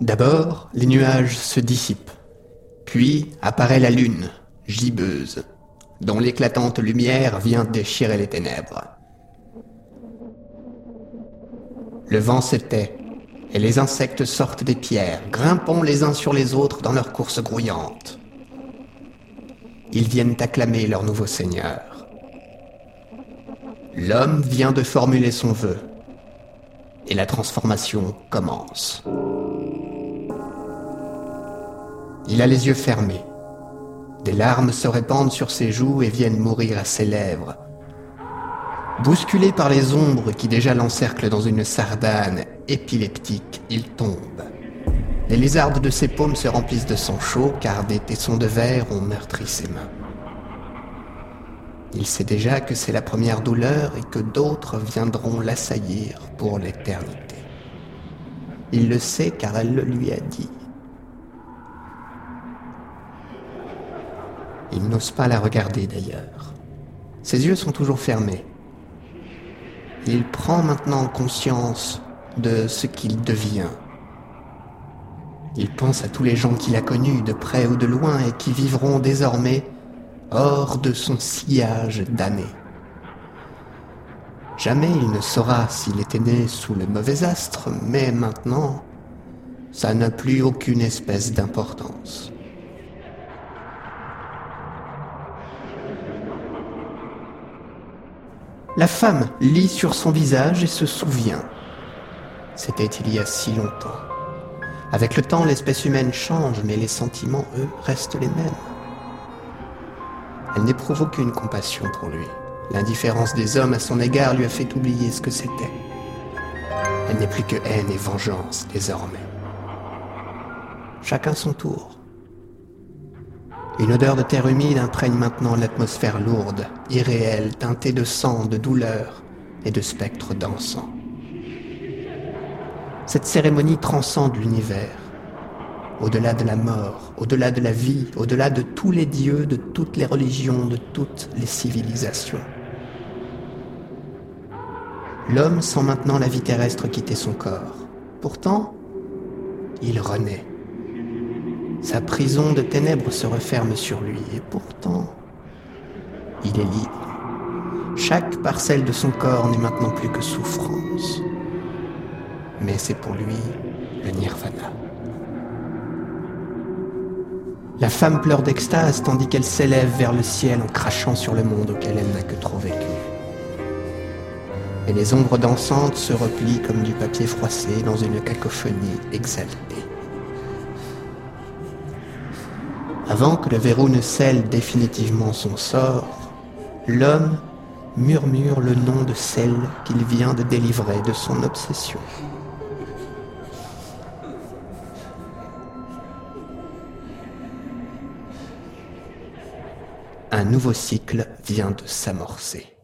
D'abord, les nuages se dissipent. Puis apparaît la lune, gibbeuse, dont l'éclatante lumière vient déchirer les ténèbres. Le vent se tait, et les insectes sortent des pierres, grimpant les uns sur les autres dans leur course grouillante. Ils viennent acclamer leur nouveau seigneur. L'homme vient de formuler son vœu, et la transformation commence. Il a les yeux fermés. Des larmes se répandent sur ses joues et viennent mourir à ses lèvres. Bousculé par les ombres qui déjà l'encerclent dans une sardane épileptique, il tombe. Les lézardes de ses paumes se remplissent de sang chaud car des tessons de verre ont meurtri ses mains. Il sait déjà que c'est la première douleur et que d'autres viendront l'assaillir pour l'éternité. Il le sait car elle le lui a dit. Il n'ose pas la regarder d'ailleurs. Ses yeux sont toujours fermés. Il prend maintenant conscience de ce qu'il devient. Il pense à tous les gens qu'il a connus de près ou de loin et qui vivront désormais hors de son sillage d'années. Jamais il ne saura s'il était né sous le mauvais astre, mais maintenant, ça n'a plus aucune espèce d'importance. La femme lit sur son visage et se souvient. C'était il y a si longtemps. Avec le temps, l'espèce humaine change, mais les sentiments, eux, restent les mêmes. Elle n'éprouve aucune compassion pour lui. L'indifférence des hommes à son égard lui a fait oublier ce que c'était. Elle n'est plus que haine et vengeance désormais. Chacun son tour. Une odeur de terre humide imprègne maintenant l'atmosphère lourde, irréelle, teintée de sang, de douleur et de spectres dansants. Cette cérémonie transcende l'univers. Au-delà de la mort, au-delà de la vie, au-delà de tous les dieux, de toutes les religions, de toutes les civilisations. L'homme sent maintenant la vie terrestre quitter son corps. Pourtant, il renaît. Sa prison de ténèbres se referme sur lui et pourtant, il est libre. Chaque parcelle de son corps n'est maintenant plus que souffrance. Mais c'est pour lui le nirvana. La femme pleure d'extase tandis qu'elle s'élève vers le ciel en crachant sur le monde auquel elle n'a que trop vécu. Et les ombres dansantes se replient comme du papier froissé dans une cacophonie exaltée. Avant que le verrou ne scelle définitivement son sort, l'homme murmure le nom de celle qu'il vient de délivrer de son obsession. Un nouveau cycle vient de s'amorcer.